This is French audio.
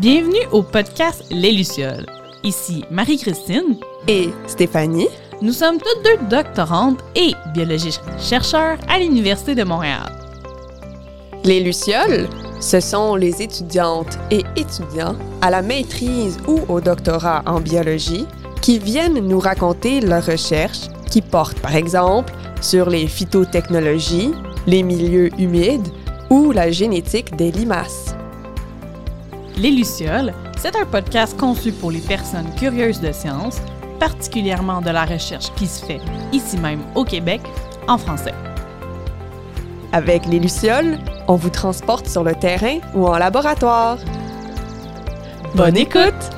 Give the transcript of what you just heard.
Bienvenue au podcast Les Lucioles. Ici Marie-Christine et Stéphanie. Nous sommes toutes deux doctorantes et biologistes chercheurs à l'Université de Montréal. Les Lucioles, ce sont les étudiantes et étudiants à la maîtrise ou au doctorat en biologie qui viennent nous raconter leurs recherches qui portent par exemple sur les phytotechnologies, les milieux humides ou la génétique des limaces. Les Lucioles, c'est un podcast conçu pour les personnes curieuses de science, particulièrement de la recherche qui se fait ici même au Québec en français. Avec les Lucioles, on vous transporte sur le terrain ou en laboratoire. Bonne écoute!